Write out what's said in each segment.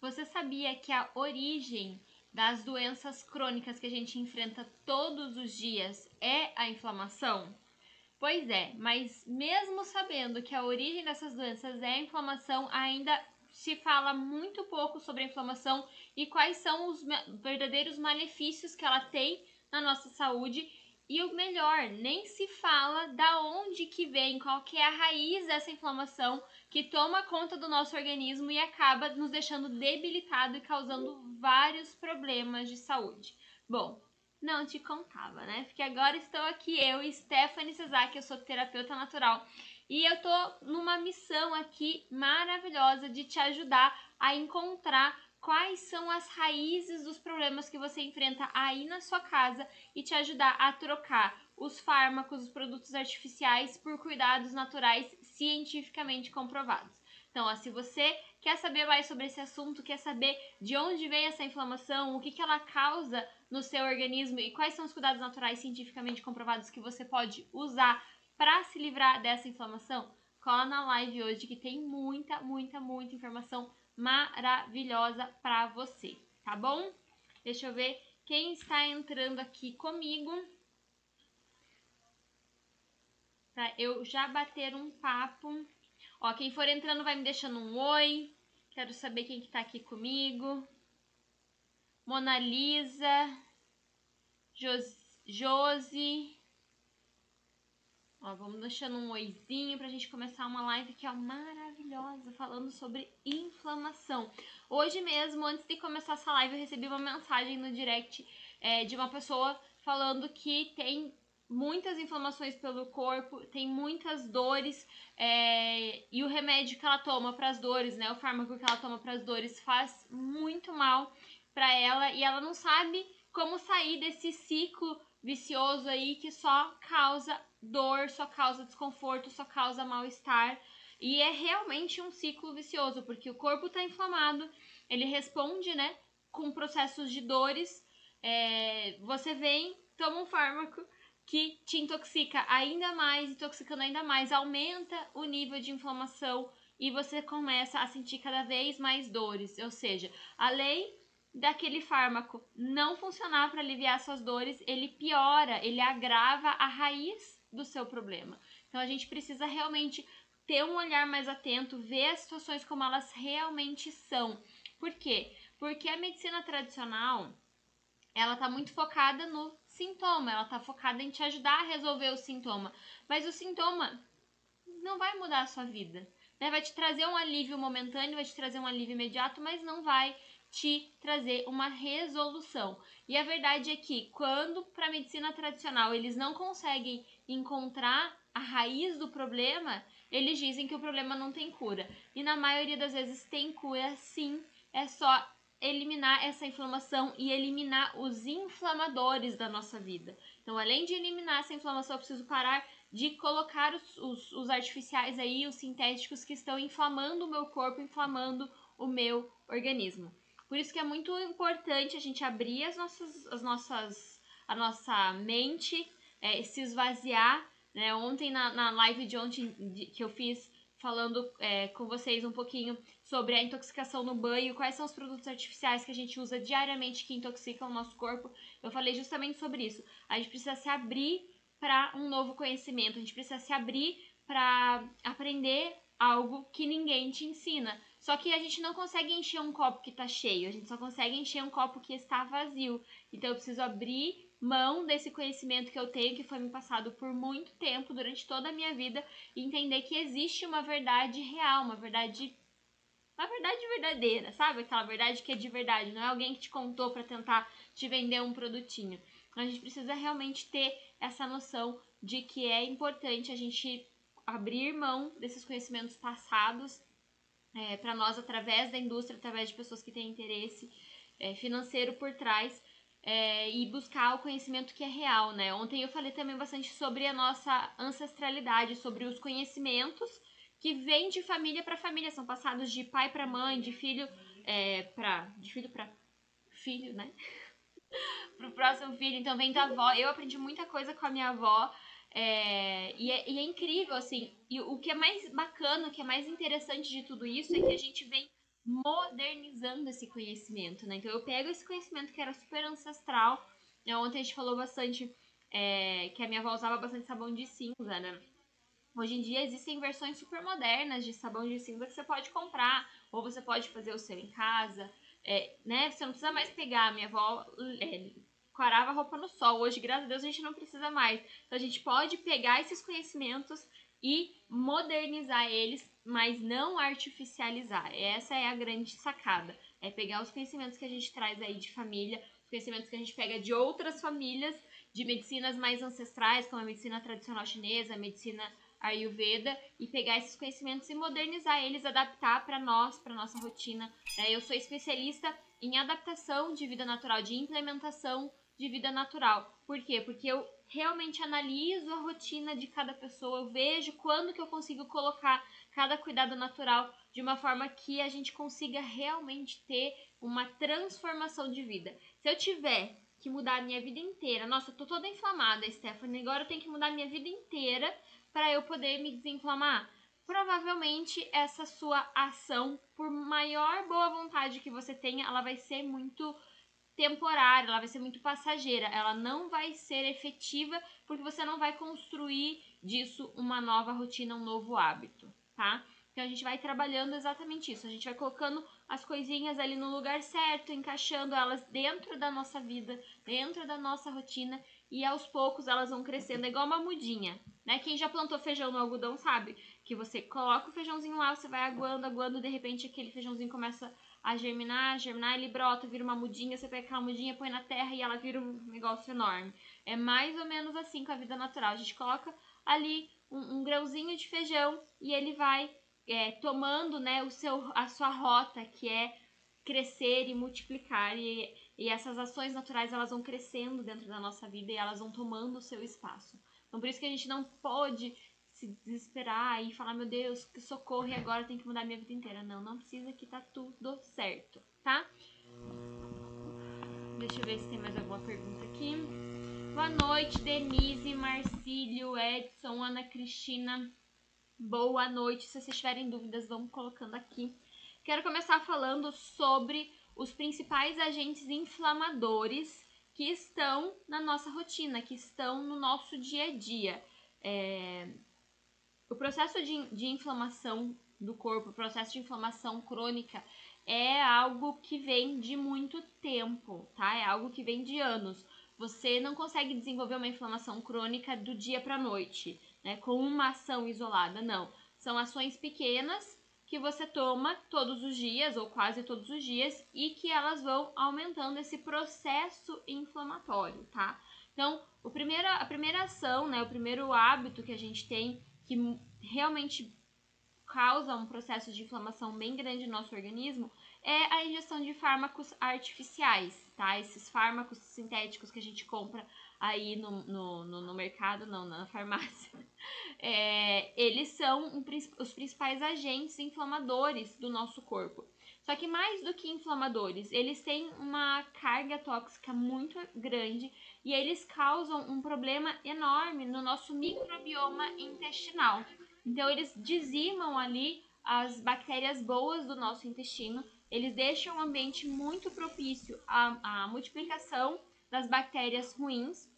Você sabia que a origem das doenças crônicas que a gente enfrenta todos os dias é a inflamação? Pois é, mas mesmo sabendo que a origem dessas doenças é a inflamação, ainda se fala muito pouco sobre a inflamação e quais são os verdadeiros malefícios que ela tem na nossa saúde. E o melhor, nem se fala da onde que vem, qual que é a raiz dessa inflamação que toma conta do nosso organismo e acaba nos deixando debilitado e causando vários problemas de saúde. Bom, não te contava, né? Porque agora estou aqui eu, Stephanie Cesar, eu sou terapeuta natural, e eu tô numa missão aqui maravilhosa de te ajudar a encontrar quais são as raízes dos problemas que você enfrenta aí na sua casa e te ajudar a trocar os fármacos, os produtos artificiais por cuidados naturais cientificamente comprovados. Então, ó, se você quer saber mais sobre esse assunto, quer saber de onde vem essa inflamação, o que, que ela causa no seu organismo e quais são os cuidados naturais cientificamente comprovados que você pode usar para se livrar dessa inflamação, cola na live hoje que tem muita, muita, muita informação maravilhosa para você, tá bom? Deixa eu ver quem está entrando aqui comigo. Pra eu já bater um papo. Ó, quem for entrando vai me deixando um oi. Quero saber quem que tá aqui comigo. Mona Lisa. Jos Josi. Ó, vamos deixando um oizinho pra gente começar uma live que é maravilhosa, falando sobre inflamação. Hoje mesmo, antes de começar essa live, eu recebi uma mensagem no direct é, de uma pessoa falando que tem muitas inflamações pelo corpo, tem muitas dores é, e o remédio que ela toma para as dores, né, o fármaco que ela toma para as dores faz muito mal para ela e ela não sabe como sair desse ciclo vicioso aí que só causa dor, só causa desconforto, só causa mal-estar. E é realmente um ciclo vicioso, porque o corpo está inflamado, ele responde, né, com processos de dores. É, você vem, toma um fármaco que te intoxica ainda mais, intoxicando ainda mais, aumenta o nível de inflamação e você começa a sentir cada vez mais dores. Ou seja, além daquele fármaco não funcionar para aliviar suas dores, ele piora, ele agrava a raiz do seu problema. Então a gente precisa realmente ter um olhar mais atento, ver as situações como elas realmente são. Por quê? Porque a medicina tradicional, ela tá muito focada no sintoma, ela tá focada em te ajudar a resolver o sintoma, mas o sintoma não vai mudar a sua vida. Né? Vai te trazer um alívio momentâneo, vai te trazer um alívio imediato, mas não vai te trazer uma resolução. E a verdade é que quando para a medicina tradicional eles não conseguem encontrar a raiz do problema, eles dizem que o problema não tem cura. E na maioria das vezes tem cura sim, é só eliminar essa inflamação e eliminar os inflamadores da nossa vida. Então, além de eliminar essa inflamação, eu preciso parar de colocar os, os, os artificiais aí, os sintéticos que estão inflamando o meu corpo, inflamando o meu organismo. Por isso que é muito importante a gente abrir as nossas, as nossas, a nossa mente, é, se esvaziar. Né? Ontem, na, na live de ontem de, que eu fiz falando é, com vocês um pouquinho sobre a intoxicação no banho, quais são os produtos artificiais que a gente usa diariamente que intoxicam o nosso corpo. Eu falei justamente sobre isso. A gente precisa se abrir para um novo conhecimento, a gente precisa se abrir para aprender algo que ninguém te ensina. Só que a gente não consegue encher um copo que está cheio, a gente só consegue encher um copo que está vazio. Então eu preciso abrir mão desse conhecimento que eu tenho, que foi me passado por muito tempo, durante toda a minha vida, e entender que existe uma verdade real, uma verdade. Uma verdade verdadeira, sabe? Aquela verdade que é de verdade, não é alguém que te contou para tentar te vender um produtinho. Então, a gente precisa realmente ter essa noção de que é importante a gente abrir mão desses conhecimentos passados é, para nós através da indústria, através de pessoas que têm interesse é, financeiro por trás é, e buscar o conhecimento que é real, né? Ontem eu falei também bastante sobre a nossa ancestralidade, sobre os conhecimentos que vêm de família para família, são passados de pai para mãe, de filho é, para de filho para filho, né? Pro próximo filho, então vem da avó. Eu aprendi muita coisa com a minha avó. É, e, é, e é incrível, assim. E o que é mais bacana, o que é mais interessante de tudo isso é que a gente vem modernizando esse conhecimento, né? Então eu pego esse conhecimento que era super ancestral. Né? Ontem a gente falou bastante é, que a minha avó usava bastante sabão de cinza, né? Hoje em dia existem versões super modernas de sabão de cinza que você pode comprar, ou você pode fazer o seu em casa, é, né? Você não precisa mais pegar. Minha avó é, quarava roupa no sol. Hoje, graças a Deus, a gente não precisa mais. Então a gente pode pegar esses conhecimentos e modernizar eles, mas não artificializar. Essa é a grande sacada. É pegar os conhecimentos que a gente traz aí de família, os conhecimentos que a gente pega de outras famílias, de medicinas mais ancestrais, como a medicina tradicional chinesa, a medicina Ayurveda, e pegar esses conhecimentos e modernizar eles, adaptar para nós, para nossa rotina. Né? Eu sou especialista em adaptação de vida natural, de implementação de vida natural. Por quê? Porque eu realmente analiso a rotina de cada pessoa, eu vejo quando que eu consigo colocar cada cuidado natural de uma forma que a gente consiga realmente ter uma transformação de vida. Se eu tiver que mudar a minha vida inteira, nossa, eu tô toda inflamada, Stephanie, agora eu tenho que mudar a minha vida inteira para eu poder me desinflamar. Provavelmente essa sua ação, por maior boa vontade que você tenha, ela vai ser muito temporária, ela vai ser muito passageira, ela não vai ser efetiva porque você não vai construir disso uma nova rotina, um novo hábito, tá? Então a gente vai trabalhando exatamente isso, a gente vai colocando as coisinhas ali no lugar certo, encaixando elas dentro da nossa vida, dentro da nossa rotina e aos poucos elas vão crescendo, é igual uma mudinha, né? Quem já plantou feijão no algodão sabe que você coloca o feijãozinho lá, você vai aguando, aguando, de repente aquele feijãozinho começa a germinar, germinar, ele brota, vira uma mudinha, você pega aquela mudinha, põe na terra e ela vira um negócio enorme. É mais ou menos assim com a vida natural. A gente coloca ali um, um grãozinho de feijão e ele vai é, tomando né, o seu, a sua rota, que é crescer e multiplicar. E, e essas ações naturais elas vão crescendo dentro da nossa vida e elas vão tomando o seu espaço. Então por isso que a gente não pode se desesperar e falar, meu Deus, que socorro, e agora tem que mudar minha vida inteira. Não, não precisa que tá tudo certo, tá? Deixa eu ver se tem mais alguma pergunta aqui. Boa noite, Denise, Marcílio, Edson, Ana Cristina. Boa noite. Se vocês tiverem dúvidas, vamos colocando aqui. Quero começar falando sobre os principais agentes inflamadores que estão na nossa rotina, que estão no nosso dia a dia. É, o processo de, de inflamação do corpo, o processo de inflamação crônica, é algo que vem de muito tempo, tá? É algo que vem de anos. Você não consegue desenvolver uma inflamação crônica do dia para noite, né? Com uma ação isolada, não. São ações pequenas que você toma todos os dias ou quase todos os dias e que elas vão aumentando esse processo inflamatório, tá? Então, o primeiro, a primeira ação, né, o primeiro hábito que a gente tem que realmente causa um processo de inflamação bem grande no nosso organismo é a ingestão de fármacos artificiais, tá? Esses fármacos sintéticos que a gente compra aí no, no, no, no mercado, não, na farmácia, é, eles são um, os principais agentes inflamadores do nosso corpo. Só que mais do que inflamadores, eles têm uma carga tóxica muito grande e eles causam um problema enorme no nosso microbioma intestinal. Então, eles dizimam ali as bactérias boas do nosso intestino, eles deixam o ambiente muito propício à, à multiplicação das bactérias ruins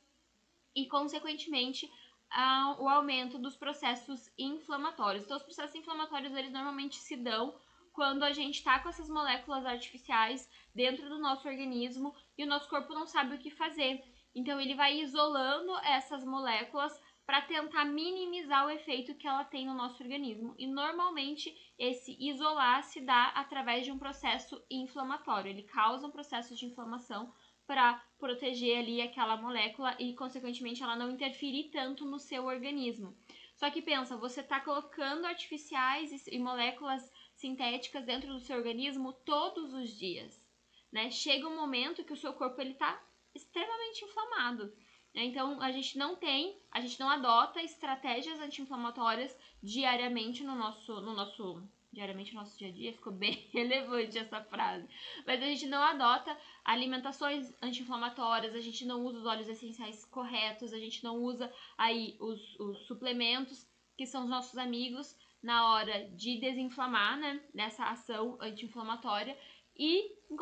e, consequentemente, ao aumento dos processos inflamatórios. Então, os processos inflamatórios, eles normalmente se dão quando a gente está com essas moléculas artificiais dentro do nosso organismo e o nosso corpo não sabe o que fazer. Então ele vai isolando essas moléculas para tentar minimizar o efeito que ela tem no nosso organismo. E normalmente esse isolar se dá através de um processo inflamatório. Ele causa um processo de inflamação para proteger ali aquela molécula e consequentemente ela não interferir tanto no seu organismo. Só que pensa, você está colocando artificiais e moléculas sintéticas dentro do seu organismo todos os dias, né? Chega um momento que o seu corpo ele tá extremamente inflamado. Né? Então a gente não tem, a gente não adota estratégias anti-inflamatórias diariamente no nosso, no nosso diariamente no nosso dia a dia, ficou bem relevante essa frase. Mas a gente não adota alimentações anti-inflamatórias, a gente não usa os óleos essenciais corretos, a gente não usa aí os, os suplementos que são os nossos amigos na hora de desinflamar, né? Nessa ação anti-inflamatória. E em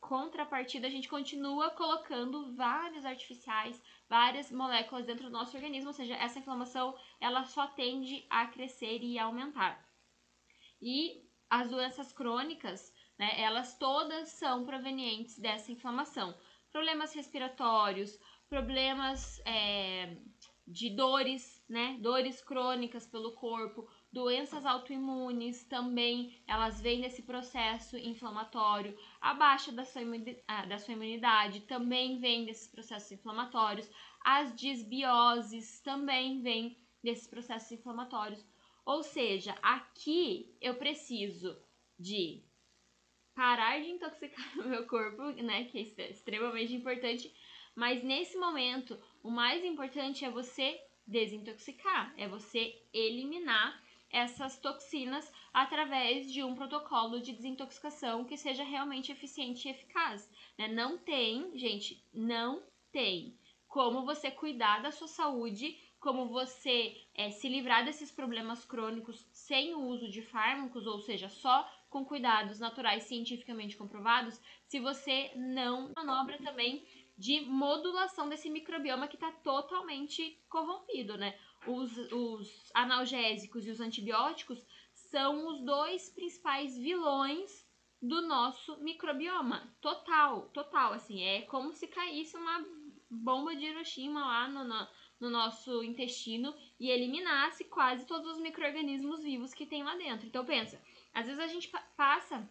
contrapartida, a gente continua colocando vários artificiais, várias moléculas dentro do nosso organismo, ou seja, essa inflamação ela só tende a crescer e aumentar. E as doenças crônicas, né, elas todas são provenientes dessa inflamação. Problemas respiratórios, problemas é, de dores, né, dores crônicas pelo corpo, doenças autoimunes também, elas vêm desse processo inflamatório. A baixa da sua, da sua imunidade também vem desses processos inflamatórios. As disbioses também vêm desses processos inflamatórios. Ou seja, aqui eu preciso de parar de intoxicar o meu corpo, né, que é extremamente importante, mas nesse momento o mais importante é você desintoxicar, é você eliminar essas toxinas através de um protocolo de desintoxicação que seja realmente eficiente e eficaz. Né? Não tem, gente, não tem como você cuidar da sua saúde, como você é, se livrar desses problemas crônicos sem o uso de fármacos, ou seja, só com cuidados naturais cientificamente comprovados, se você não manobra também de modulação desse microbioma que está totalmente corrompido, né? os, os analgésicos e os antibióticos são os dois principais vilões do nosso microbioma. Total, total, assim, é como se caísse uma bomba de Hiroshima lá no, no, no nosso intestino e eliminasse quase todos os micro-organismos vivos que tem lá dentro. Então pensa, às vezes a gente passa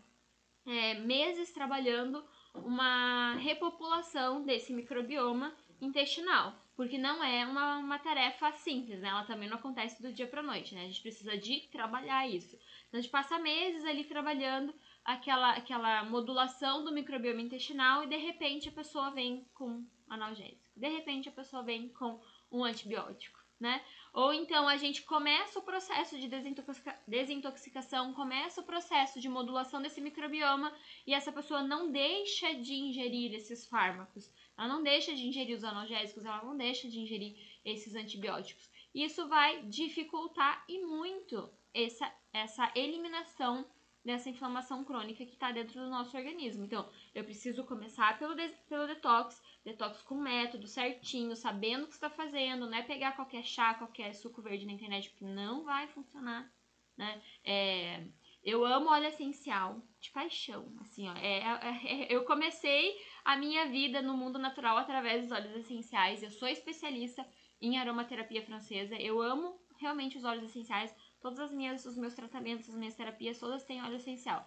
é, meses trabalhando uma repopulação desse microbioma intestinal porque não é uma, uma tarefa simples, né? Ela também não acontece do dia para noite, né? A gente precisa de trabalhar isso. Então, a gente passa meses ali trabalhando aquela, aquela modulação do microbioma intestinal e de repente a pessoa vem com analgésico. De repente a pessoa vem com um antibiótico, né? Ou então a gente começa o processo de desintoxica desintoxicação, começa o processo de modulação desse microbioma e essa pessoa não deixa de ingerir esses fármacos. Ela não deixa de ingerir os analgésicos, ela não deixa de ingerir esses antibióticos. Isso vai dificultar e muito essa, essa eliminação dessa inflamação crônica que está dentro do nosso organismo. Então, eu preciso começar pelo, pelo detox, detox com método certinho, sabendo o que está fazendo, não é pegar qualquer chá, qualquer suco verde na internet, porque não vai funcionar, né? É, eu amo óleo essencial de paixão, assim, ó. É, é, é, eu comecei a minha vida no mundo natural através dos óleos essenciais. Eu sou especialista em aromaterapia francesa. Eu amo realmente os óleos essenciais. Todas as minhas, os meus tratamentos, as minhas terapias, todas têm óleo essencial.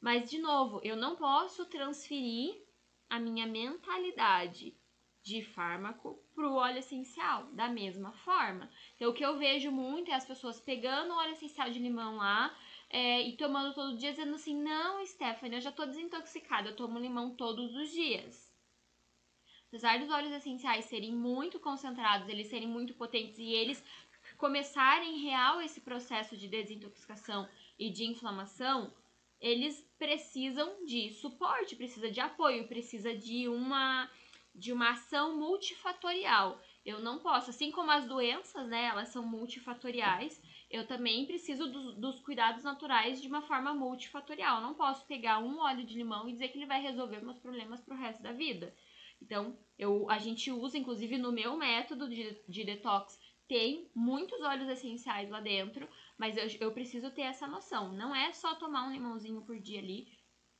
Mas de novo, eu não posso transferir a minha mentalidade de fármaco para o óleo essencial da mesma forma. Então, o que eu vejo muito é as pessoas pegando o óleo essencial de limão lá é, e tomando todo dia, dizendo assim: não, Stephanie, eu já tô desintoxicada, eu tomo limão todos os dias. Apesar dos óleos essenciais serem muito concentrados, eles serem muito potentes e eles começarem real esse processo de desintoxicação e de inflamação, eles precisam de suporte, precisa de apoio, precisa de uma de uma ação multifatorial. Eu não posso, assim como as doenças, né, elas são multifatoriais, eu também preciso dos, dos, cuidados naturais de uma forma multifatorial. Eu não posso pegar um óleo de limão e dizer que ele vai resolver meus problemas pro resto da vida. Então, eu, a gente usa, inclusive no meu método de, de detox, tem muitos óleos essenciais lá dentro, mas eu, eu preciso ter essa noção. Não é só tomar um limãozinho por dia ali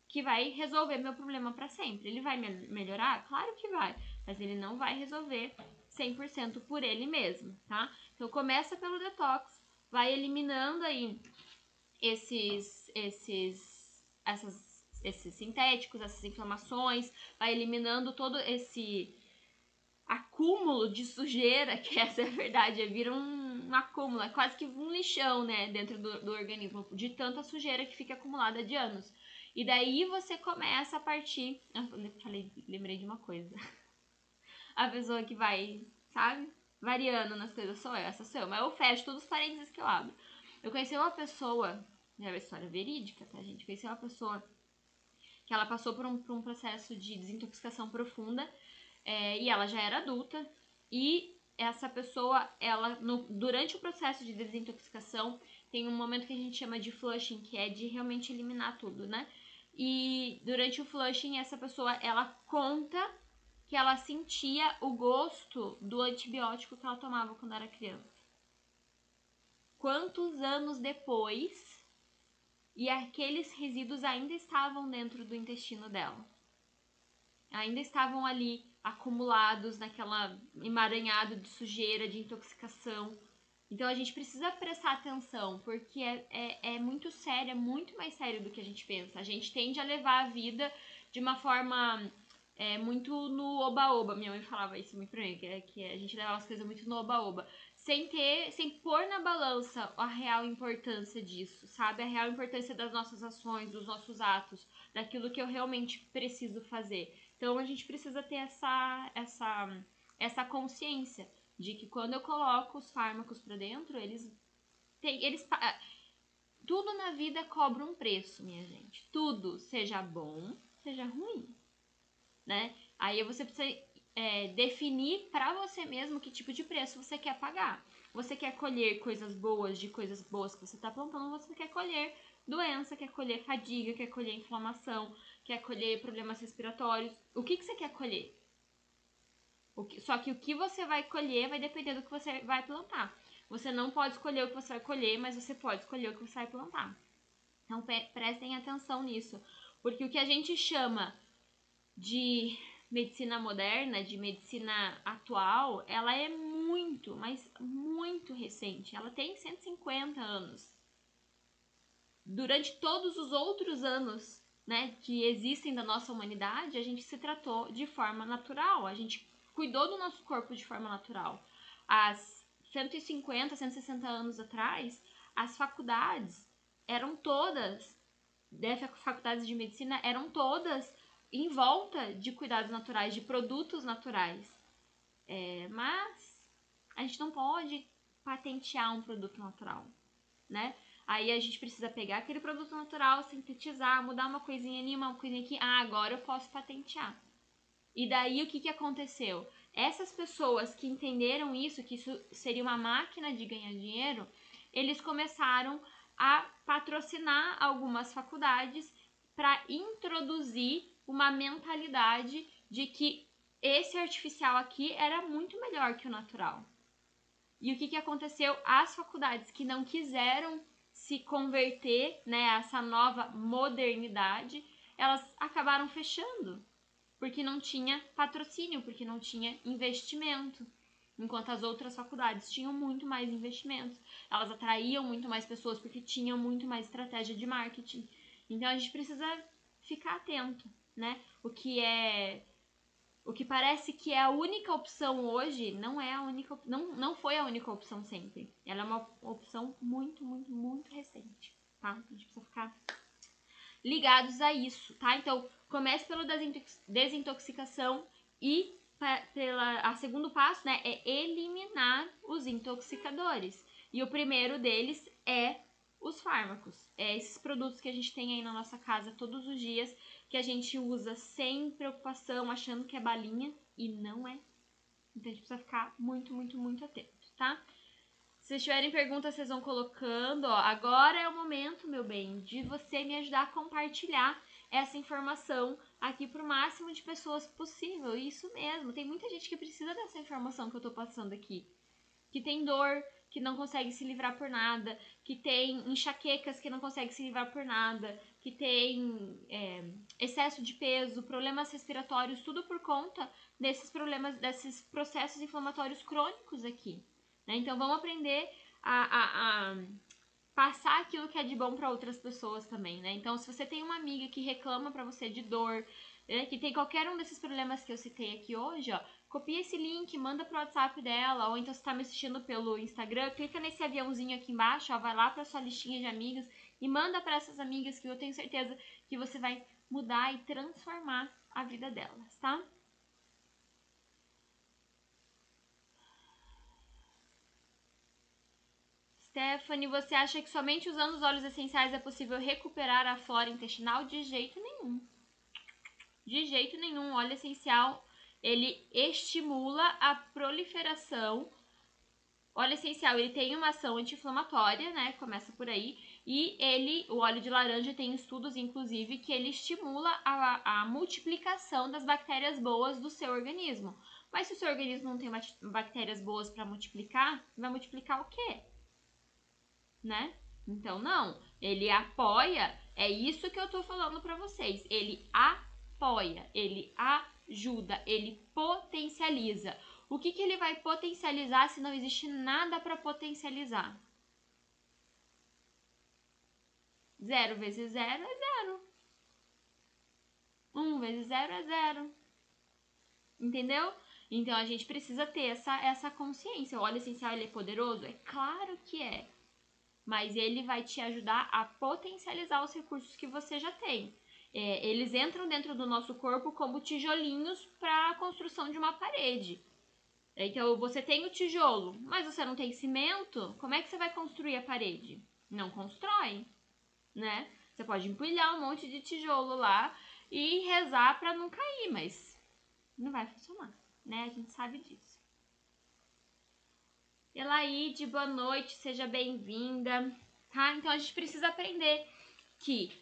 que vai resolver meu problema para sempre. Ele vai me melhorar? Claro que vai, mas ele não vai resolver 100% por ele mesmo, tá? Então começa pelo detox, vai eliminando aí esses, esses, essas, esses sintéticos, essas inflamações, vai eliminando todo esse acúmulo de sujeira, que essa é a verdade, é, vira um, um acúmulo, é quase que um lixão, né, dentro do, do organismo, de tanta sujeira que fica acumulada de anos. E daí você começa a partir. Eu falei, lembrei de uma coisa. A pessoa que vai, sabe? variando nas coisas, sou eu, essa sou eu. Mas eu fecho todos os parênteses que eu abro. Eu conheci uma pessoa, é uma história verídica, tá, gente? Conheci uma pessoa que ela passou por um, por um processo de desintoxicação profunda é, e ela já era adulta. E essa pessoa, ela, no, durante o processo de desintoxicação, tem um momento que a gente chama de flushing, que é de realmente eliminar tudo, né? E durante o flushing, essa pessoa, ela conta que ela sentia o gosto do antibiótico que ela tomava quando era criança. Quantos anos depois e aqueles resíduos ainda estavam dentro do intestino dela. Ainda estavam ali acumulados naquela emaranhado de sujeira, de intoxicação. Então a gente precisa prestar atenção, porque é, é, é, muito sério, é muito mais sério do que a gente pensa. A gente tende a levar a vida de uma forma é, muito no oba-oba. Minha mãe falava isso muito pra mim, que, é, que a gente levava as coisas muito no oba-oba sem ter, sem pôr na balança a real importância disso, sabe? A real importância das nossas ações, dos nossos atos, daquilo que eu realmente preciso fazer. Então a gente precisa ter essa essa essa consciência de que quando eu coloco os fármacos para dentro, eles têm, eles tudo na vida cobra um preço, minha gente. Tudo, seja bom, seja ruim, né? Aí você precisa é, definir para você mesmo que tipo de preço você quer pagar. Você quer colher coisas boas de coisas boas que você está plantando, você quer colher doença, quer colher fadiga, quer colher inflamação, quer colher problemas respiratórios. O que, que você quer colher? Que, só que o que você vai colher vai depender do que você vai plantar. Você não pode escolher o que você vai colher, mas você pode escolher o que você vai plantar. Então prestem atenção nisso. Porque o que a gente chama de medicina moderna, de medicina atual, ela é muito, mas muito recente. Ela tem 150 anos. Durante todos os outros anos né, que existem da nossa humanidade, a gente se tratou de forma natural, a gente cuidou do nosso corpo de forma natural. Há 150, 160 anos atrás, as faculdades eram todas, né, faculdades de medicina eram todas em volta de cuidados naturais, de produtos naturais. É, mas a gente não pode patentear um produto natural, né? Aí a gente precisa pegar aquele produto natural, sintetizar, mudar uma coisinha ali, uma coisinha aqui. Ah, agora eu posso patentear. E daí o que, que aconteceu? Essas pessoas que entenderam isso, que isso seria uma máquina de ganhar dinheiro, eles começaram a patrocinar algumas faculdades para introduzir uma mentalidade de que esse artificial aqui era muito melhor que o natural. E o que, que aconteceu? As faculdades que não quiseram se converter né, a essa nova modernidade, elas acabaram fechando, porque não tinha patrocínio, porque não tinha investimento. Enquanto as outras faculdades tinham muito mais investimentos, elas atraíam muito mais pessoas porque tinham muito mais estratégia de marketing. Então a gente precisa ficar atento né? O que é o que parece que é a única opção hoje não é a única não, não foi a única opção sempre. Ela é uma opção muito, muito, muito recente, tá? A gente precisa ficar ligados a isso, tá? Então, comece pela desintoxicação e pela a segundo passo, né, é eliminar os intoxicadores. E o primeiro deles é os fármacos. É esses produtos que a gente tem aí na nossa casa todos os dias que a gente usa sem preocupação, achando que é balinha e não é. Então a gente precisa ficar muito, muito, muito atento, tá? Se vocês tiverem perguntas, vocês vão colocando. Ó, agora é o momento, meu bem, de você me ajudar a compartilhar essa informação aqui para o máximo de pessoas possível. Isso mesmo, tem muita gente que precisa dessa informação que eu estou passando aqui. Que tem dor, que não consegue se livrar por nada, que tem enxaquecas que não consegue se livrar por nada, que tem é, excesso de peso, problemas respiratórios, tudo por conta desses problemas, desses processos inflamatórios crônicos aqui. Né? Então vamos aprender a, a, a, passar aquilo que é de bom para outras pessoas também, né? Então se você tem uma amiga que reclama para você de dor, né, que tem qualquer um desses problemas que eu citei aqui hoje, ó, copia esse link, manda pro WhatsApp dela, ou então se tá me assistindo pelo Instagram, clica nesse aviãozinho aqui embaixo, ó, vai lá para sua listinha de amigas e manda para essas amigas que eu tenho certeza que você vai mudar e transformar a vida delas, tá? Stephanie, você acha que somente usando os óleos essenciais é possível recuperar a flora intestinal? De jeito nenhum. De jeito nenhum. Óleo essencial, ele estimula a proliferação óleo essencial, ele tem uma ação anti-inflamatória, né? Começa por aí. E ele, o óleo de laranja, tem estudos, inclusive, que ele estimula a, a multiplicação das bactérias boas do seu organismo. Mas se o seu organismo não tem bactérias boas para multiplicar, vai multiplicar o quê? Né? Então, não. Ele apoia, é isso que eu tô falando para vocês. Ele apoia, ele ajuda, ele potencializa. O que, que ele vai potencializar se não existe nada para potencializar? Zero vezes zero é zero. Um vezes zero é zero. Entendeu? Então a gente precisa ter essa, essa consciência. O óleo essencial ele é poderoso? É claro que é. Mas ele vai te ajudar a potencializar os recursos que você já tem. É, eles entram dentro do nosso corpo como tijolinhos para a construção de uma parede. Então você tem o tijolo, mas você não tem cimento, como é que você vai construir a parede? Não constrói, né? Você pode empilhar um monte de tijolo lá e rezar para não cair, mas não vai funcionar, né? A gente sabe disso. Elaide, boa noite, seja bem-vinda, tá? Então a gente precisa aprender que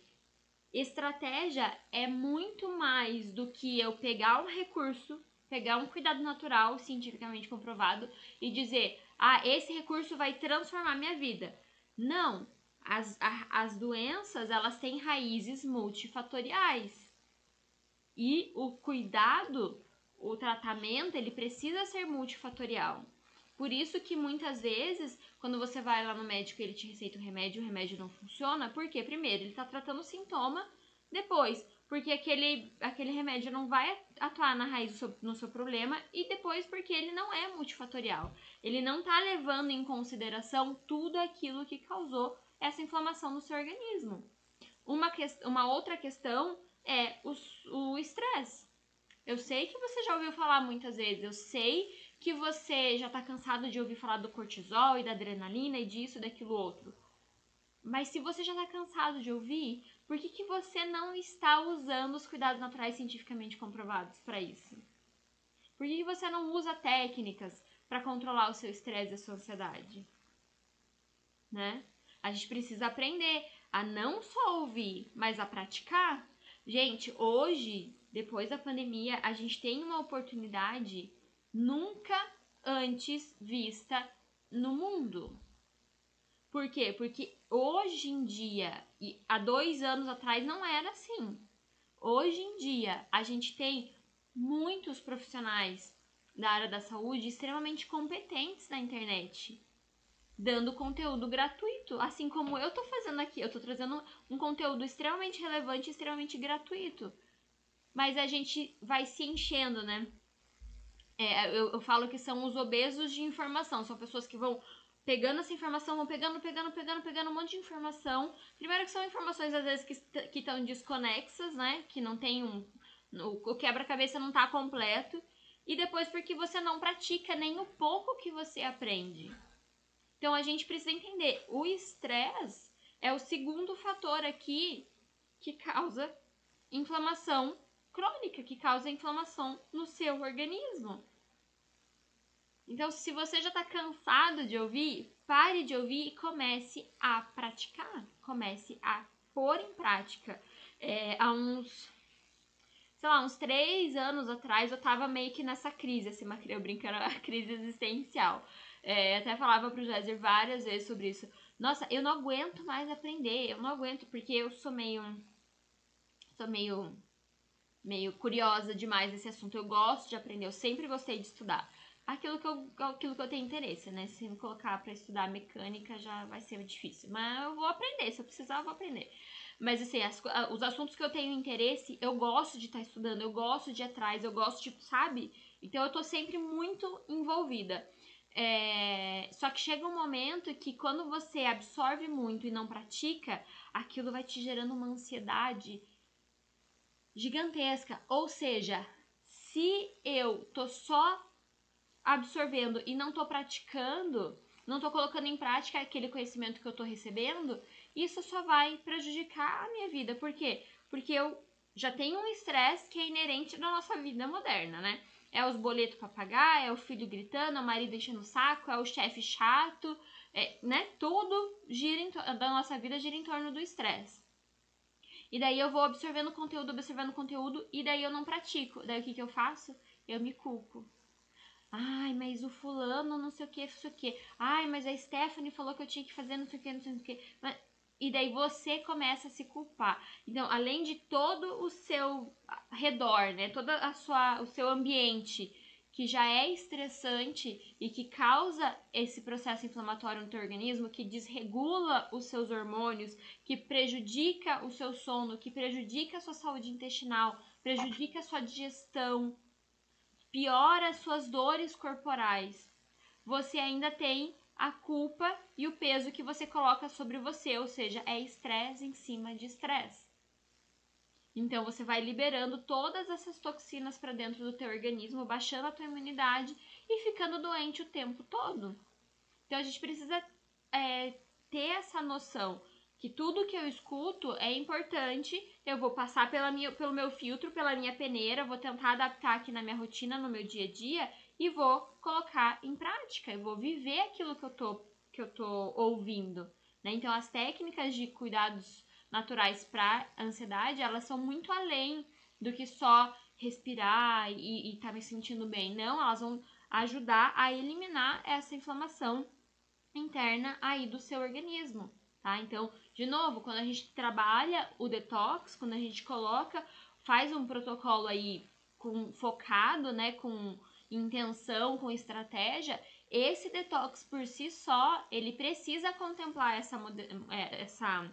estratégia é muito mais do que eu pegar um recurso pegar um cuidado natural, cientificamente comprovado, e dizer: ah, esse recurso vai transformar minha vida. Não. As, a, as doenças, elas têm raízes multifatoriais. E o cuidado, o tratamento, ele precisa ser multifatorial. Por isso que muitas vezes, quando você vai lá no médico e ele te receita o remédio, o remédio não funciona, porque primeiro ele está tratando o sintoma, depois porque aquele, aquele remédio não vai atuar na raiz do seu, no seu problema e depois porque ele não é multifatorial. Ele não está levando em consideração tudo aquilo que causou essa inflamação no seu organismo. Uma, que, uma outra questão é o estresse. Eu sei que você já ouviu falar muitas vezes, eu sei que você já está cansado de ouvir falar do cortisol e da adrenalina e disso, daquilo outro. Mas se você já está cansado de ouvir, por que, que você não está usando os cuidados naturais cientificamente comprovados para isso? Por que, que você não usa técnicas para controlar o seu estresse e a sua ansiedade? Né? A gente precisa aprender a não só ouvir, mas a praticar. Gente, hoje, depois da pandemia, a gente tem uma oportunidade nunca antes vista no mundo. Por quê? Porque hoje em dia, e há dois anos atrás não era assim. Hoje em dia, a gente tem muitos profissionais da área da saúde extremamente competentes na internet, dando conteúdo gratuito, assim como eu tô fazendo aqui. Eu tô trazendo um conteúdo extremamente relevante extremamente gratuito. Mas a gente vai se enchendo, né? É, eu, eu falo que são os obesos de informação, são pessoas que vão pegando essa informação, vão pegando, pegando, pegando, pegando um monte de informação. Primeiro que são informações às vezes que estão desconexas, né? Que não tem um. O quebra-cabeça não está completo. E depois porque você não pratica nem o pouco que você aprende. Então a gente precisa entender, o estresse é o segundo fator aqui que causa inflamação crônica, que causa inflamação no seu organismo. Então, se você já está cansado de ouvir, pare de ouvir e comece a praticar, comece a pôr em prática. É, há uns, sei lá, uns três anos atrás, eu estava meio que nessa crise, assim, eu brincando, a crise existencial. É, até falava pro Jéssica várias vezes sobre isso. Nossa, eu não aguento mais aprender, eu não aguento, porque eu sou meio. sou meio. meio curiosa demais desse assunto. Eu gosto de aprender, eu sempre gostei de estudar aquilo que eu, aquilo que eu tenho interesse, né? Se me colocar para estudar mecânica já vai ser difícil. Mas eu vou aprender, se eu precisar, eu vou aprender. Mas assim, as, os assuntos que eu tenho interesse, eu gosto de estar tá estudando, eu gosto de ir atrás, eu gosto de, sabe? Então eu tô sempre muito envolvida. É... Só que chega um momento que quando você absorve muito e não pratica, aquilo vai te gerando uma ansiedade gigantesca. Ou seja, se eu tô só absorvendo e não tô praticando, não tô colocando em prática aquele conhecimento que eu tô recebendo, isso só vai prejudicar a minha vida. Por quê? Porque eu já tenho um estresse que é inerente da nossa vida moderna, né? É os boletos para pagar, é o filho gritando, é o marido enchendo o saco, é o chefe chato, é, né? Tudo gira em, da nossa vida gira em torno do estresse. E daí eu vou absorvendo conteúdo, observando conteúdo, e daí eu não pratico. Daí o que, que eu faço? Eu me culpo. Ai, mas o fulano não sei o que, não sei o que. Ai, mas a Stephanie falou que eu tinha que fazer não sei o que, não sei o que. E daí você começa a se culpar. Então, além de todo o seu redor, né? Todo a sua, o seu ambiente que já é estressante e que causa esse processo inflamatório no teu organismo, que desregula os seus hormônios, que prejudica o seu sono, que prejudica a sua saúde intestinal, prejudica a sua digestão, piora as suas dores corporais. Você ainda tem a culpa e o peso que você coloca sobre você, ou seja, é estresse em cima de estresse. Então você vai liberando todas essas toxinas para dentro do teu organismo, baixando a tua imunidade e ficando doente o tempo todo. Então a gente precisa é, ter essa noção que tudo que eu escuto é importante. Eu vou passar pela minha, pelo meu filtro, pela minha peneira, vou tentar adaptar aqui na minha rotina, no meu dia a dia e vou colocar em prática. Eu vou viver aquilo que eu tô, que eu tô ouvindo. Né? Então as técnicas de cuidados naturais para ansiedade, elas são muito além do que só respirar e estar tá me sentindo bem. Não, elas vão ajudar a eliminar essa inflamação interna aí do seu organismo, tá? Então, de novo, quando a gente trabalha o detox, quando a gente coloca, faz um protocolo aí com focado, né, com intenção, com estratégia, esse detox por si só, ele precisa contemplar essa, é, essa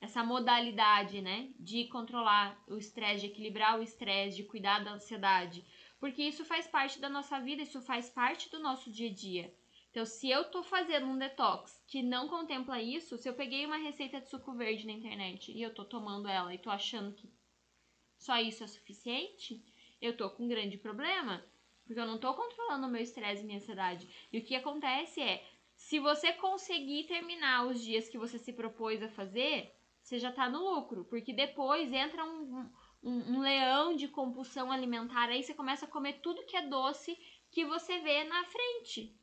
essa modalidade, né, de controlar o estresse, de equilibrar o estresse, de cuidar da ansiedade, porque isso faz parte da nossa vida, isso faz parte do nosso dia a dia. Então, se eu tô fazendo um detox que não contempla isso, se eu peguei uma receita de suco verde na internet e eu tô tomando ela e tô achando que só isso é suficiente, eu tô com um grande problema, porque eu não tô controlando o meu estresse e minha ansiedade. E o que acontece é, se você conseguir terminar os dias que você se propôs a fazer, você já está no lucro, porque depois entra um, um, um, leão de compulsão alimentar, aí você começa a comer tudo que é doce que você vê na frente.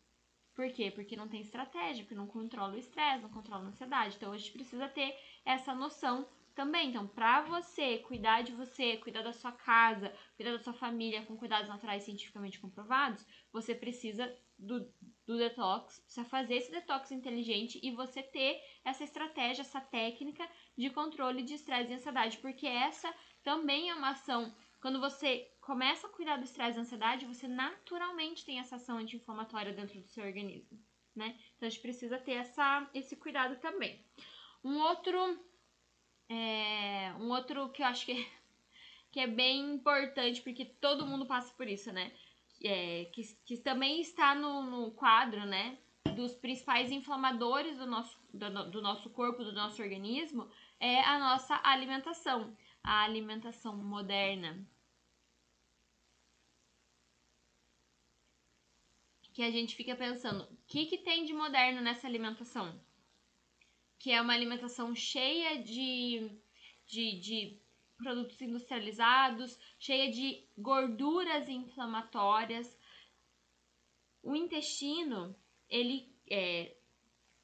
Por quê? Porque não tem estratégia, porque não controla o estresse, não controla a ansiedade. Então a gente precisa ter essa noção também. Então, para você cuidar de você, cuidar da sua casa, cuidar da sua família com cuidados naturais cientificamente comprovados, você precisa do, do detox, precisa fazer esse detox inteligente e você ter essa estratégia, essa técnica de controle de estresse e ansiedade, porque essa também é uma ação. Quando você começa a cuidar do estresse e ansiedade, você naturalmente tem essa ação anti-inflamatória dentro do seu organismo, né? Então a gente precisa ter essa, esse cuidado também. Um outro, é, um outro que eu acho que, que é bem importante, porque todo mundo passa por isso, né? é, que, que também está no, no quadro, né, dos principais inflamadores do nosso, do, do, nosso corpo, do nosso organismo, é a nossa alimentação, a alimentação moderna. Que a gente fica pensando, o que, que tem de moderno nessa alimentação? Que é uma alimentação cheia de, de, de produtos industrializados, cheia de gorduras inflamatórias. O intestino, ele é,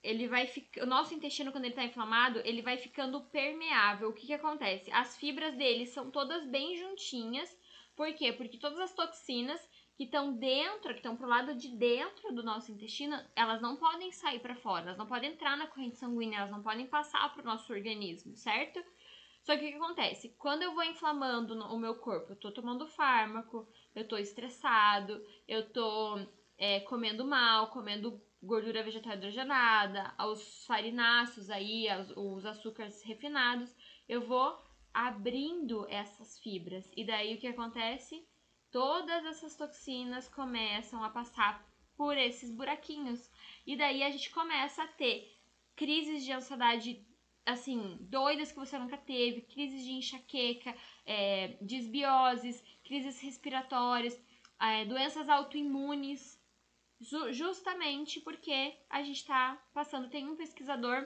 ele vai ficar, o nosso intestino quando ele está inflamado, ele vai ficando permeável. O que que acontece? As fibras dele são todas bem juntinhas. Por quê? Porque todas as toxinas que estão dentro, que estão pro lado de dentro do nosso intestino, elas não podem sair para fora, elas não podem entrar na corrente sanguínea, elas não podem passar para o nosso organismo, certo? Só que o que acontece? Quando eu vou inflamando o meu corpo, eu tô tomando fármaco, eu tô estressado, eu tô é, comendo mal, comendo gordura vegetal hidrogenada, os farináceos aí, os açúcares refinados, eu vou abrindo essas fibras. E daí o que acontece? Todas essas toxinas começam a passar por esses buraquinhos. E daí a gente começa a ter crises de ansiedade assim, doidas que você nunca teve, crises de enxaqueca, é, desbioses, crises respiratórias, é, doenças autoimunes, justamente porque a gente está passando. Tem um pesquisador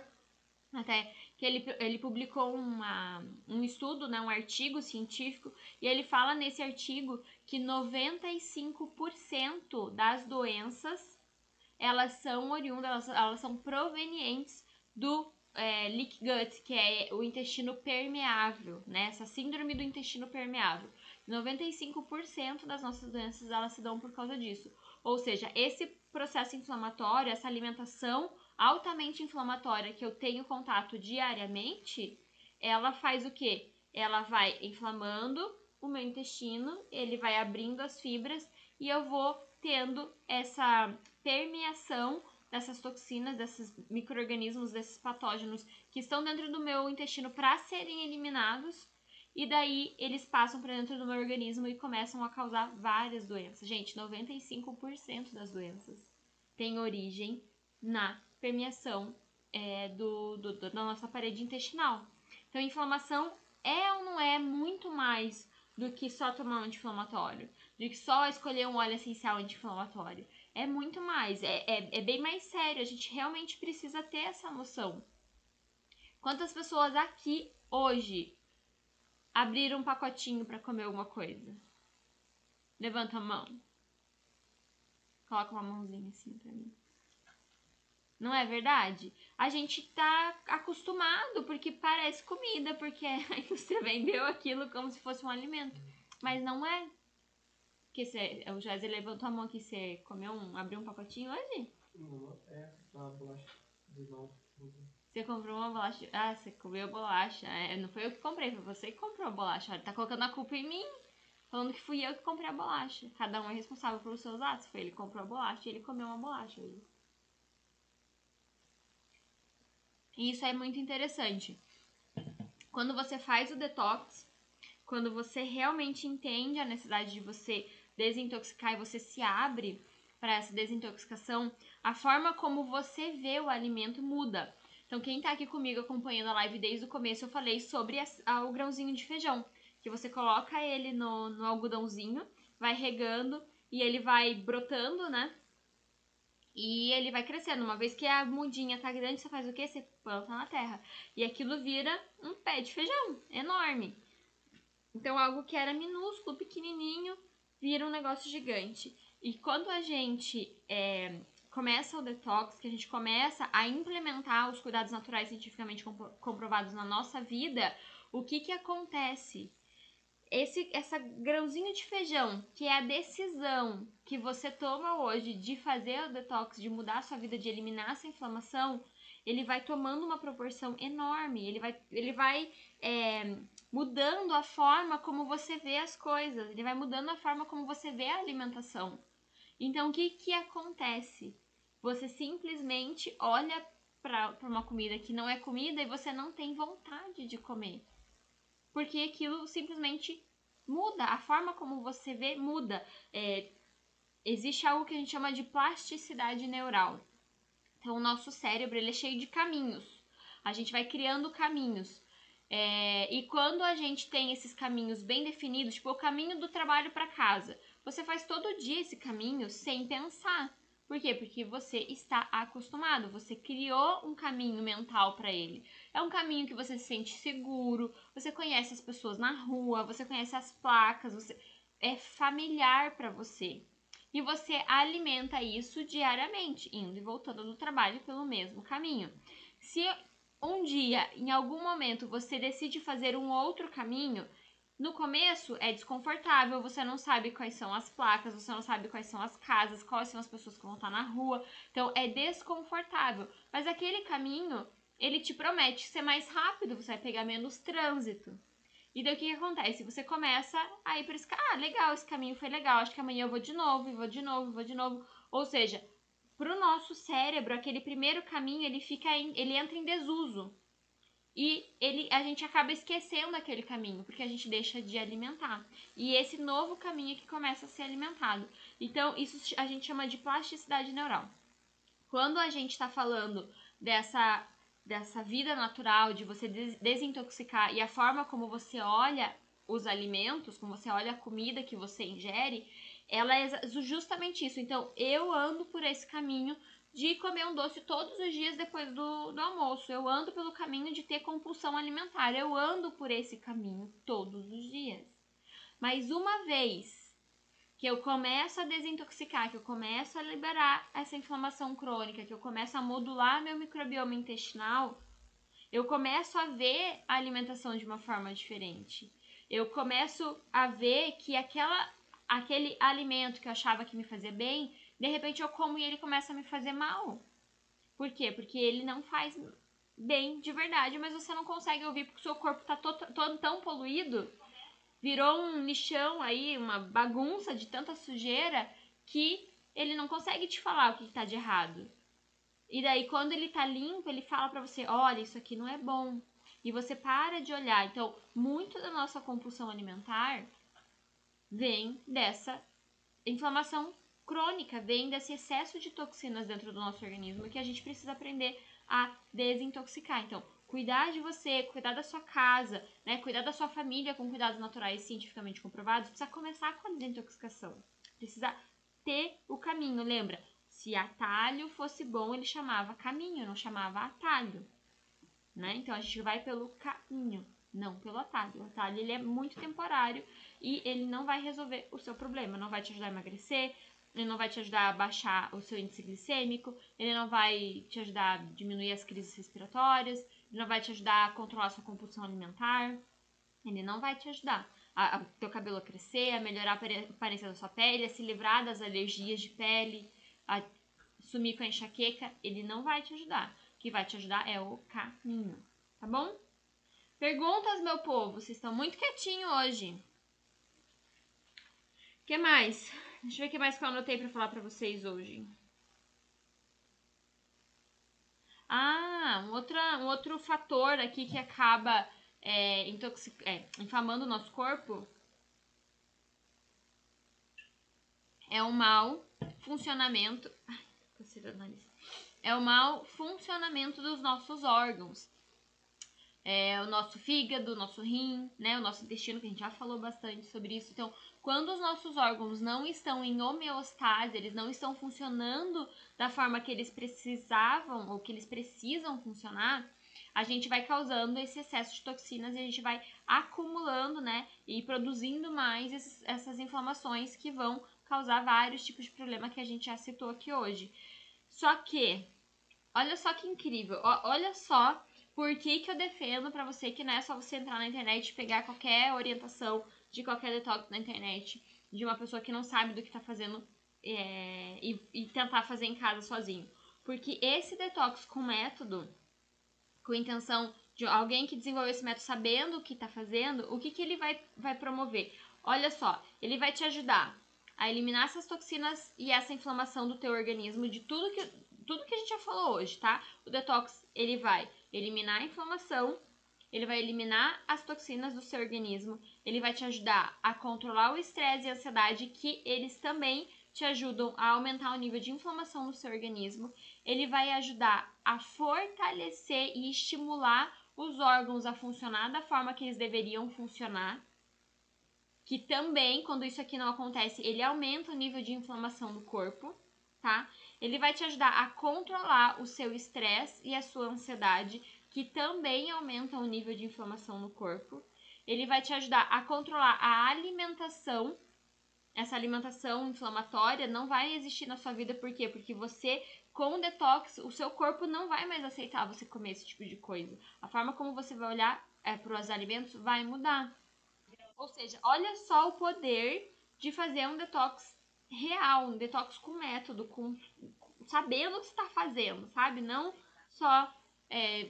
até que ele, ele publicou uma, um estudo, né, um artigo científico, e ele fala nesse artigo que 95% das doenças elas são oriundas, elas, elas são provenientes do é, leak gut, que é o intestino permeável, né? Essa síndrome do intestino permeável. 95% das nossas doenças elas se dão por causa disso. Ou seja, esse processo inflamatório, essa alimentação altamente inflamatória que eu tenho contato diariamente, ela faz o quê? Ela vai inflamando o meu intestino, ele vai abrindo as fibras e eu vou tendo essa permeação dessas toxinas, desses micro-organismos, desses patógenos que estão dentro do meu intestino para serem eliminados. E daí eles passam para dentro do meu organismo e começam a causar várias doenças. Gente, 95% das doenças têm origem na permeação é, do, do, da nossa parede intestinal. Então, inflamação é ou não é muito mais do que só tomar um anti-inflamatório, do que só escolher um óleo essencial anti-inflamatório. É muito mais, é, é, é bem mais sério. A gente realmente precisa ter essa noção. Quantas pessoas aqui hoje abriram um pacotinho para comer alguma coisa? Levanta a mão. Coloca uma mãozinha assim pra mim. Não é verdade? A gente tá acostumado porque parece comida, porque a indústria vendeu aquilo como se fosse um alimento. Mas não é. Que você, o José levantou a mão aqui, você comeu um, abriu um pacotinho hoje? Não, é uma bolacha de novo. Você comprou uma bolacha. Ah, você comeu bolacha. É, não foi eu que comprei, foi você que comprou a bolacha. Ele tá colocando a culpa em mim. Falando que fui eu que comprei a bolacha. Cada um é responsável pelos seus atos. Foi ele que comprou a bolacha e ele comeu uma bolacha hoje. E isso é muito interessante. Quando você faz o detox, quando você realmente entende a necessidade de você desintoxicar e você se abre para essa desintoxicação, a forma como você vê o alimento muda. Então, quem está aqui comigo acompanhando a live desde o começo, eu falei sobre a, a, o grãozinho de feijão, que você coloca ele no, no algodãozinho, vai regando e ele vai brotando, né? E ele vai crescendo. Uma vez que a mudinha tá grande, você faz o quê? Você planta na terra. E aquilo vira um pé de feijão enorme. Então, algo que era minúsculo, pequenininho, vira um negócio gigante. E quando a gente é, começa o detox, que a gente começa a implementar os cuidados naturais cientificamente comprovados na nossa vida, o que que acontece? Esse essa grãozinho de feijão, que é a decisão que você toma hoje de fazer o detox, de mudar a sua vida, de eliminar essa inflamação, ele vai tomando uma proporção enorme, ele vai, ele vai é, mudando a forma como você vê as coisas, ele vai mudando a forma como você vê a alimentação. Então, o que, que acontece? Você simplesmente olha para uma comida que não é comida e você não tem vontade de comer porque aquilo simplesmente muda, a forma como você vê muda. É, existe algo que a gente chama de plasticidade neural. Então, o nosso cérebro ele é cheio de caminhos. A gente vai criando caminhos. É, e quando a gente tem esses caminhos bem definidos, tipo o caminho do trabalho para casa, você faz todo dia esse caminho sem pensar. Por quê? Porque você está acostumado, você criou um caminho mental para ele. É um caminho que você se sente seguro, você conhece as pessoas na rua, você conhece as placas, você é familiar para você. E você alimenta isso diariamente, indo e voltando do trabalho pelo mesmo caminho. Se um dia, em algum momento, você decide fazer um outro caminho, no começo é desconfortável, você não sabe quais são as placas, você não sabe quais são as casas, quais são as pessoas que vão estar na rua. Então é desconfortável. Mas aquele caminho, ele te promete ser mais rápido, você vai pegar menos trânsito. E daí o que, que acontece? Você começa a ir para esse ah, legal, esse caminho foi legal, acho que amanhã eu vou de novo, vou de novo, vou de novo. Ou seja, para o nosso cérebro, aquele primeiro caminho, ele fica em, ele entra em desuso e ele, a gente acaba esquecendo aquele caminho, porque a gente deixa de alimentar. E esse novo caminho é que começa a ser alimentado. Então, isso a gente chama de plasticidade neural. Quando a gente está falando dessa, dessa vida natural, de você desintoxicar e a forma como você olha os alimentos, como você olha a comida que você ingere, ela é justamente isso. Então, eu ando por esse caminho de comer um doce todos os dias depois do, do almoço. Eu ando pelo caminho de ter compulsão alimentar. Eu ando por esse caminho todos os dias. Mas uma vez que eu começo a desintoxicar, que eu começo a liberar essa inflamação crônica, que eu começo a modular meu microbioma intestinal, eu começo a ver a alimentação de uma forma diferente. Eu começo a ver que aquela, aquele alimento que eu achava que me fazia bem, de repente eu como e ele começa a me fazer mal. Por quê? Porque ele não faz bem de verdade, mas você não consegue ouvir porque o seu corpo está todo tão poluído virou um lixão aí, uma bagunça de tanta sujeira que ele não consegue te falar o que está de errado. E daí quando ele tá limpo, ele fala para você, olha, isso aqui não é bom. E você para de olhar. Então, muito da nossa compulsão alimentar vem dessa inflamação crônica, vem desse excesso de toxinas dentro do nosso organismo que a gente precisa aprender a desintoxicar. Então, cuidar de você, cuidar da sua casa, né, cuidar da sua família com cuidados naturais cientificamente comprovados, precisa começar com a desintoxicação. Precisa ter o caminho, lembra? Se atalho fosse bom, ele chamava caminho, não chamava atalho. Né? Então a gente vai pelo caminho, não pelo atalho. O atalho ele é muito temporário e ele não vai resolver o seu problema, não vai te ajudar a emagrecer, ele não vai te ajudar a baixar o seu índice glicêmico, ele não vai te ajudar a diminuir as crises respiratórias, ele não vai te ajudar a controlar sua compulsão alimentar, ele não vai te ajudar a, a teu cabelo a crescer, a melhorar a aparência da sua pele, a se livrar das alergias de pele, a sumir com a enxaqueca, ele não vai te ajudar. O que vai te ajudar é o caminho, tá bom? Perguntas, meu povo, vocês estão muito quietinhos hoje. O que mais? Deixa eu ver o que mais que eu anotei para falar para vocês hoje. Ah, um, outra, um outro fator aqui que acaba é, intoxic... é, inflamando o nosso corpo é o mau funcionamento. É o mau funcionamento dos nossos órgãos. É, o nosso fígado, o nosso rim, né, o nosso intestino, que a gente já falou bastante sobre isso. Então, quando os nossos órgãos não estão em homeostase, eles não estão funcionando da forma que eles precisavam ou que eles precisam funcionar, a gente vai causando esse excesso de toxinas e a gente vai acumulando, né, e produzindo mais esses, essas inflamações que vão causar vários tipos de problema que a gente já citou aqui hoje. Só que, olha só que incrível, olha só por que, que eu defendo para você que não é só você entrar na internet e pegar qualquer orientação de qualquer detox na internet, de uma pessoa que não sabe do que está fazendo é, e, e tentar fazer em casa sozinho. Porque esse detox com método, com intenção de alguém que desenvolveu esse método sabendo o que está fazendo, o que, que ele vai, vai promover? Olha só, ele vai te ajudar a eliminar essas toxinas e essa inflamação do teu organismo de tudo que, tudo que a gente já falou hoje, tá? O detox, ele vai eliminar a inflamação, ele vai eliminar as toxinas do seu organismo, ele vai te ajudar a controlar o estresse e a ansiedade, que eles também te ajudam a aumentar o nível de inflamação no seu organismo. Ele vai ajudar a fortalecer e estimular os órgãos a funcionar da forma que eles deveriam funcionar. Que também, quando isso aqui não acontece, ele aumenta o nível de inflamação do corpo, tá? Ele vai te ajudar a controlar o seu estresse e a sua ansiedade que também aumenta o nível de inflamação no corpo. Ele vai te ajudar a controlar a alimentação. Essa alimentação inflamatória não vai existir na sua vida, por quê? Porque você, com o detox, o seu corpo não vai mais aceitar você comer esse tipo de coisa. A forma como você vai olhar é, para os alimentos vai mudar. Ou seja, olha só o poder de fazer um detox real, um detox com método, com sabendo o que está fazendo, sabe? Não só é,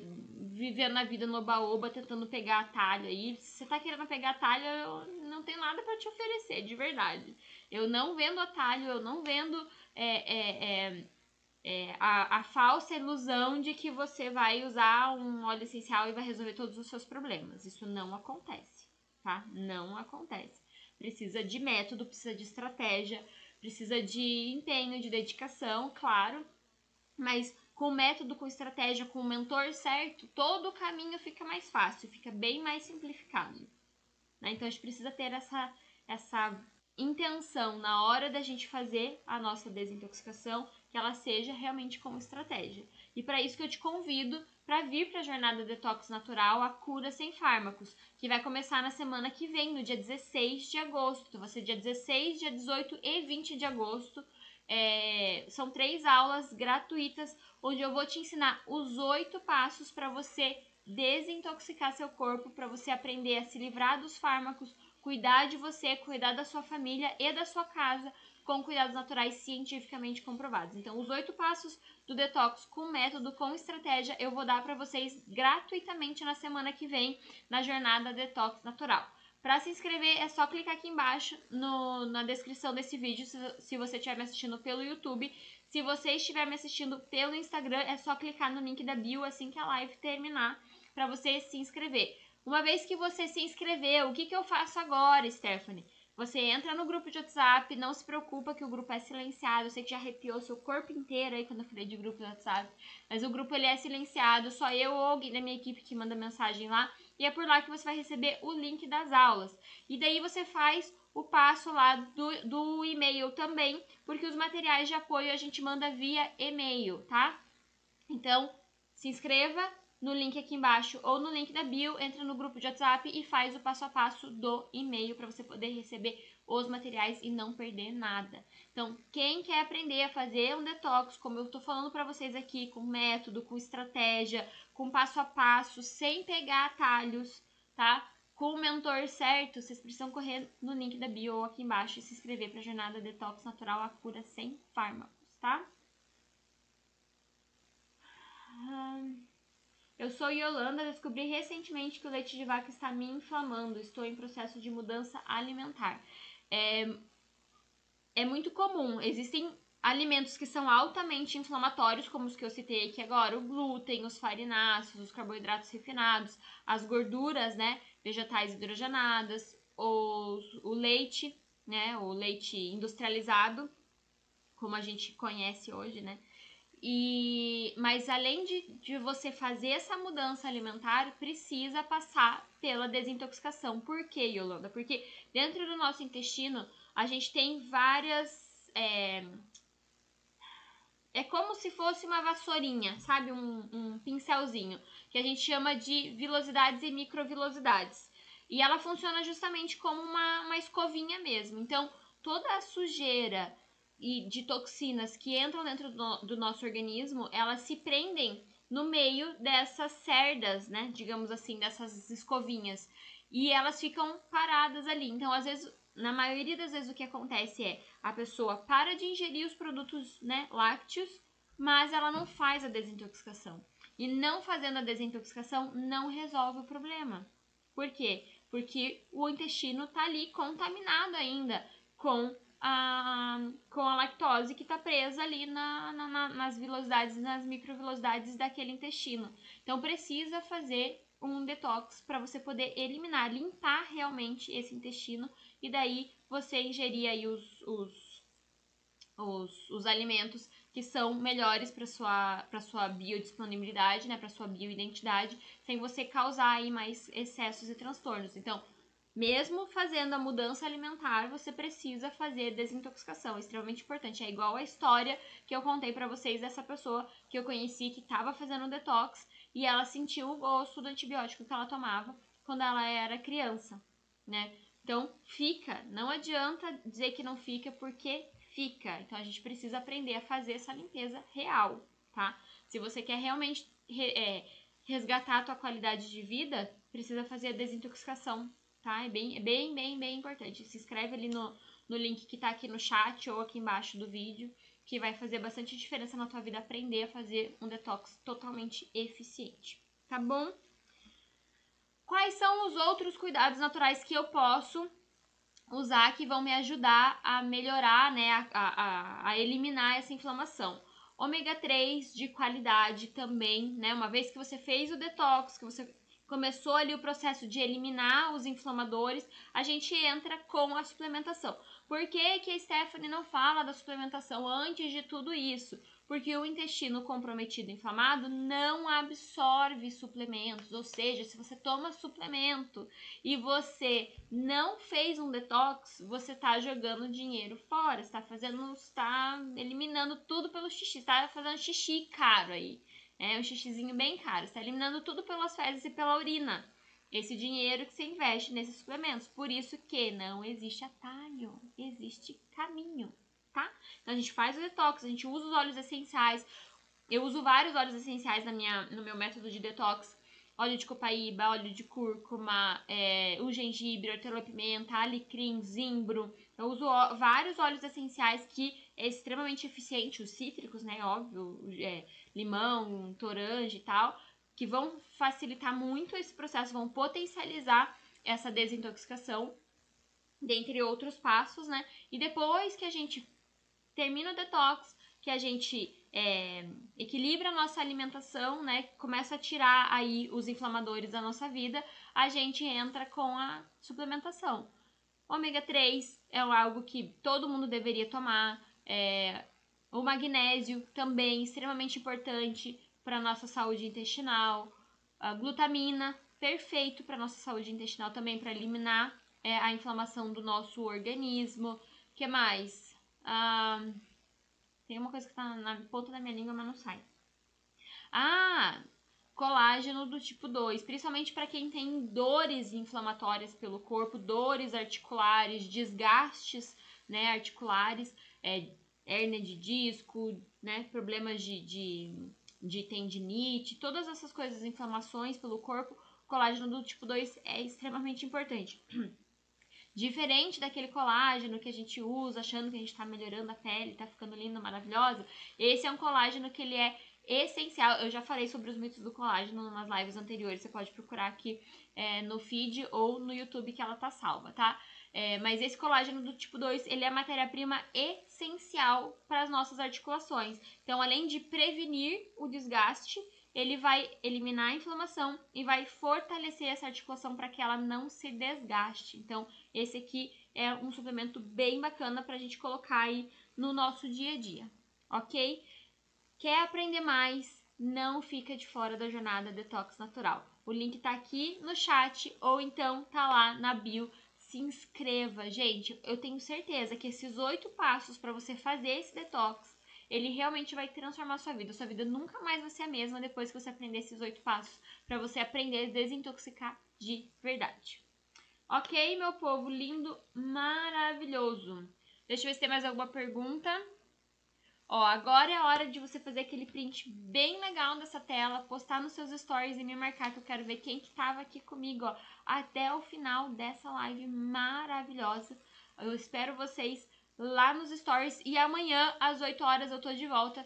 vivendo a vida no baoba, tentando pegar atalho aí. Se você tá querendo pegar atalho, eu não tenho nada para te oferecer, de verdade. Eu não vendo atalho, eu não vendo é, é, é, é, a, a falsa ilusão de que você vai usar um óleo essencial e vai resolver todos os seus problemas. Isso não acontece, tá? Não acontece. Precisa de método, precisa de estratégia, precisa de empenho, de dedicação, claro, mas com método, com estratégia, com o mentor certo, todo o caminho fica mais fácil, fica bem mais simplificado. Né? Então a gente precisa ter essa, essa intenção na hora da gente fazer a nossa desintoxicação, que ela seja realmente com estratégia. E para isso que eu te convido para vir para a jornada Detox Natural, a cura sem fármacos, que vai começar na semana que vem, no dia 16 de agosto. Então, vai ser dia 16, dia 18 e 20 de agosto. É, são três aulas gratuitas, onde eu vou te ensinar os oito passos para você desintoxicar seu corpo, para você aprender a se livrar dos fármacos, cuidar de você, cuidar da sua família e da sua casa com cuidados naturais cientificamente comprovados. Então, os oito passos do detox com método, com estratégia, eu vou dar para vocês gratuitamente na semana que vem na jornada Detox Natural. Para se inscrever é só clicar aqui embaixo no, na descrição desse vídeo se, se você estiver me assistindo pelo YouTube. Se você estiver me assistindo pelo Instagram, é só clicar no link da bio assim que a live terminar para você se inscrever. Uma vez que você se inscreveu, o que, que eu faço agora, Stephanie? Você entra no grupo de WhatsApp, não se preocupa que o grupo é silenciado. Eu sei que já arrepiou seu corpo inteiro aí quando eu falei de grupo de WhatsApp. Mas o grupo ele é silenciado, só eu ou alguém da minha equipe que manda mensagem lá. E é por lá que você vai receber o link das aulas. E daí você faz o passo lá do, do e-mail também, porque os materiais de apoio a gente manda via e-mail, tá? Então, se inscreva, no link aqui embaixo ou no link da bio, entra no grupo de WhatsApp e faz o passo a passo do e-mail para você poder receber os materiais e não perder nada. Então, quem quer aprender a fazer um detox, como eu estou falando para vocês aqui, com método, com estratégia, com passo a passo, sem pegar atalhos, tá? Com o mentor certo, vocês precisam correr no link da bio aqui embaixo e se inscrever para a jornada Detox Natural, a cura sem fármacos, tá? Hum... Eu sou Yolanda, descobri recentemente que o leite de vaca está me inflamando. Estou em processo de mudança alimentar. É, é muito comum. Existem alimentos que são altamente inflamatórios, como os que eu citei aqui agora, o glúten, os farináceos, os carboidratos refinados, as gorduras, né, vegetais hidrogenadas, os, o leite, né, o leite industrializado, como a gente conhece hoje, né, e, mas além de, de você fazer essa mudança alimentar, precisa passar pela desintoxicação. Por quê, Yolanda? Porque dentro do nosso intestino a gente tem várias. É, é como se fosse uma vassourinha, sabe? Um, um pincelzinho, que a gente chama de vilosidades e microvilosidades. E ela funciona justamente como uma, uma escovinha mesmo. Então, toda a sujeira e de toxinas que entram dentro do, do nosso organismo, elas se prendem no meio dessas cerdas, né? Digamos assim, dessas escovinhas. E elas ficam paradas ali. Então, às vezes, na maioria das vezes, o que acontece é a pessoa para de ingerir os produtos né, lácteos, mas ela não faz a desintoxicação. E não fazendo a desintoxicação não resolve o problema. Por quê? Porque o intestino está ali contaminado ainda com a, com a lactose que está presa ali na, na, nas velocidades, nas microvelocidades daquele intestino. Então precisa fazer um detox para você poder eliminar, limpar realmente esse intestino e daí você ingerir aí os, os, os, os alimentos que são melhores para sua para sua biodisponibilidade, né, para sua bioidentidade, sem você causar aí mais excessos e transtornos. Então, mesmo fazendo a mudança alimentar, você precisa fazer desintoxicação, é extremamente importante. É igual a história que eu contei para vocês dessa pessoa que eu conheci que estava fazendo detox e ela sentiu o gosto do antibiótico que ela tomava quando ela era criança, né? Então, fica, não adianta dizer que não fica porque fica. Então a gente precisa aprender a fazer essa limpeza real, tá? Se você quer realmente é, resgatar a tua qualidade de vida, precisa fazer a desintoxicação tá? É bem, é bem, bem, bem importante. Se inscreve ali no, no link que tá aqui no chat ou aqui embaixo do vídeo, que vai fazer bastante diferença na tua vida aprender a fazer um detox totalmente eficiente, tá bom? Quais são os outros cuidados naturais que eu posso usar que vão me ajudar a melhorar, né, a, a, a eliminar essa inflamação? Ômega 3 de qualidade também, né? Uma vez que você fez o detox, que você começou ali o processo de eliminar os inflamadores, a gente entra com a suplementação. Por que, que a Stephanie não fala da suplementação antes de tudo isso? Porque o intestino comprometido inflamado não absorve suplementos, ou seja, se você toma suplemento e você não fez um detox, você está jogando dinheiro fora, está fazendo, está eliminando tudo pelo xixi, está fazendo xixi caro aí. É um xixizinho bem caro, está eliminando tudo pelas fezes e pela urina esse dinheiro que você investe nesses suplementos. Por isso que não existe atalho, existe caminho, tá? Então a gente faz o detox, a gente usa os óleos essenciais. Eu uso vários óleos essenciais na minha, no meu método de detox. Óleo de copaíba, óleo de cúrcuma, é, o gengibre, hortelã-pimenta, alecrim, zimbro. Eu uso ó, vários óleos essenciais que é extremamente eficiente, os cítricos, né? Óbvio, é, limão, toranja e tal que vão facilitar muito esse processo, vão potencializar essa desintoxicação, dentre outros passos, né? E depois que a gente termina o detox, que a gente é, equilibra a nossa alimentação, né? Começa a tirar aí os inflamadores da nossa vida, a gente entra com a suplementação. Ômega 3 é algo que todo mundo deveria tomar. É, o magnésio também extremamente importante para nossa saúde intestinal. A glutamina, perfeito para nossa saúde intestinal também, para eliminar é, a inflamação do nosso organismo. que mais? Ah, tem uma coisa que está na ponta da minha língua, mas não sai. Ah, colágeno do tipo 2, principalmente para quem tem dores inflamatórias pelo corpo, dores articulares, desgastes né, articulares, é, hérnia de disco, né, problemas de, de de tendinite, todas essas coisas, inflamações pelo corpo, colágeno do tipo 2 é extremamente importante. Diferente daquele colágeno que a gente usa achando que a gente está melhorando a pele, está ficando linda, maravilhosa, esse é um colágeno que ele é essencial. Eu já falei sobre os mitos do colágeno nas lives anteriores, você pode procurar aqui é, no feed ou no YouTube que ela tá salva, tá? É, mas esse colágeno do tipo 2, ele é matéria-prima essencial para as nossas articulações. Então, além de prevenir o desgaste, ele vai eliminar a inflamação e vai fortalecer essa articulação para que ela não se desgaste. Então, esse aqui é um suplemento bem bacana para a gente colocar aí no nosso dia a dia, ok? Quer aprender mais? Não fica de fora da jornada Detox Natural. O link tá aqui no chat ou então tá lá na bio se inscreva. Gente, eu tenho certeza que esses oito passos para você fazer esse detox, ele realmente vai transformar sua vida. Sua vida nunca mais vai ser a mesma depois que você aprender esses oito passos para você aprender a desintoxicar de verdade. Ok, meu povo lindo, maravilhoso. Deixa eu ver se tem mais alguma pergunta. Ó, agora é a hora de você fazer aquele print bem legal dessa tela, postar nos seus stories e me marcar que eu quero ver quem que tava aqui comigo, ó, até o final dessa live maravilhosa. Eu espero vocês lá nos stories e amanhã às 8 horas eu tô de volta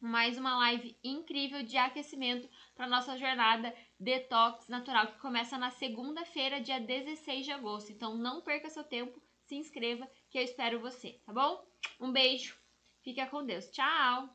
mais uma live incrível de aquecimento para nossa jornada Detox Natural, que começa na segunda-feira, dia 16 de agosto. Então não perca seu tempo, se inscreva que eu espero você, tá bom? Um beijo. Fica com Deus. Tchau!